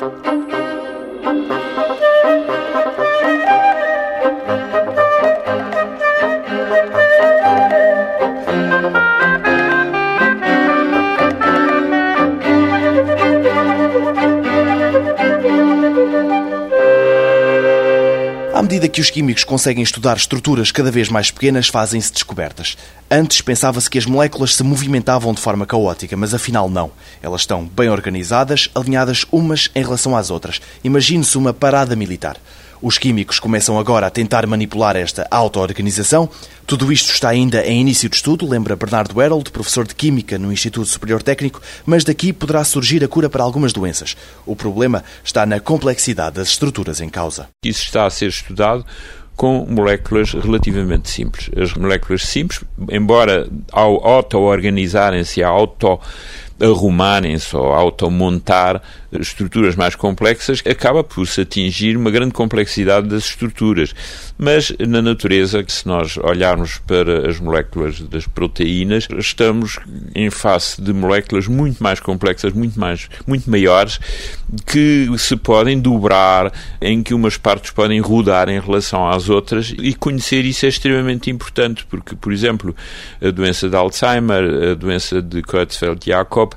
Música À medida que os químicos conseguem estudar estruturas cada vez mais pequenas, fazem-se descobertas. Antes pensava-se que as moléculas se movimentavam de forma caótica, mas afinal não. Elas estão bem organizadas, alinhadas umas em relação às outras. Imagine-se uma parada militar. Os químicos começam agora a tentar manipular esta auto-organização. Tudo isto está ainda em início de estudo, lembra Bernardo Herold, professor de Química no Instituto Superior Técnico, mas daqui poderá surgir a cura para algumas doenças. O problema está na complexidade das estruturas em causa. Isso está a ser estudado com moléculas relativamente simples. As moléculas simples, embora ao auto-organizarem-se, auto arrumarem-se ou automontar estruturas mais complexas, acaba por se atingir uma grande complexidade das estruturas. Mas na natureza, se nós olharmos para as moléculas das proteínas, estamos em face de moléculas muito mais complexas, muito mais, muito maiores, que se podem dobrar, em que umas partes podem rodar em relação às outras, e conhecer isso é extremamente importante, porque, por exemplo, a doença de Alzheimer, a doença de Creutzfeldt-Jakob,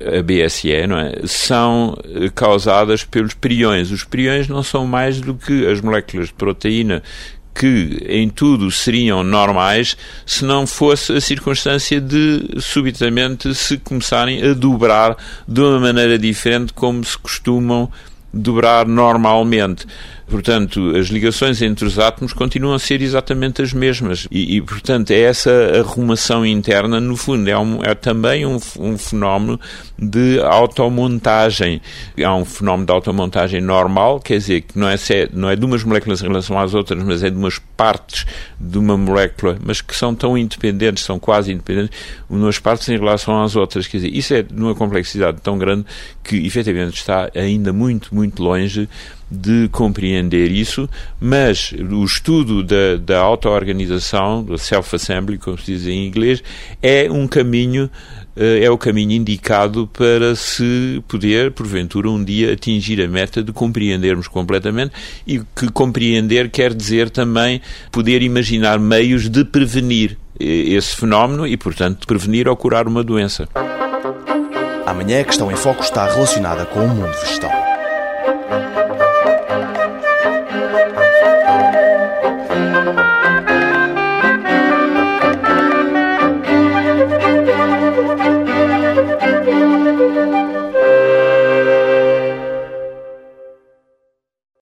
a BSE, é? São eh, causadas pelos priões. Os priões não são mais do que as moléculas de proteína que em tudo seriam normais se não fosse a circunstância de subitamente se começarem a dobrar de uma maneira diferente como se costumam dobrar normalmente. Portanto, as ligações entre os átomos continuam a ser exatamente as mesmas. E, e portanto, é essa arrumação interna, no fundo, é, um, é também um, um, fenómeno de automontagem. Há um fenómeno de automontagem normal, quer dizer, que não é, não é de umas moléculas em relação às outras, mas é de umas partes de uma molécula, mas que são tão independentes, são quase independentes, umas partes em relação às outras. Quer dizer, isso é de uma complexidade tão grande que, efetivamente, está ainda muito, muito longe de compreender isso, mas o estudo da, da auto-organização, do self-assembly, como se diz em inglês, é um caminho eh, é o caminho indicado para se poder, porventura, um dia atingir a meta de compreendermos completamente e que compreender quer dizer também poder imaginar meios de prevenir eh, esse fenómeno e, portanto, prevenir ou curar uma doença. Amanhã a questão em foco está relacionada com o mundo vegetal.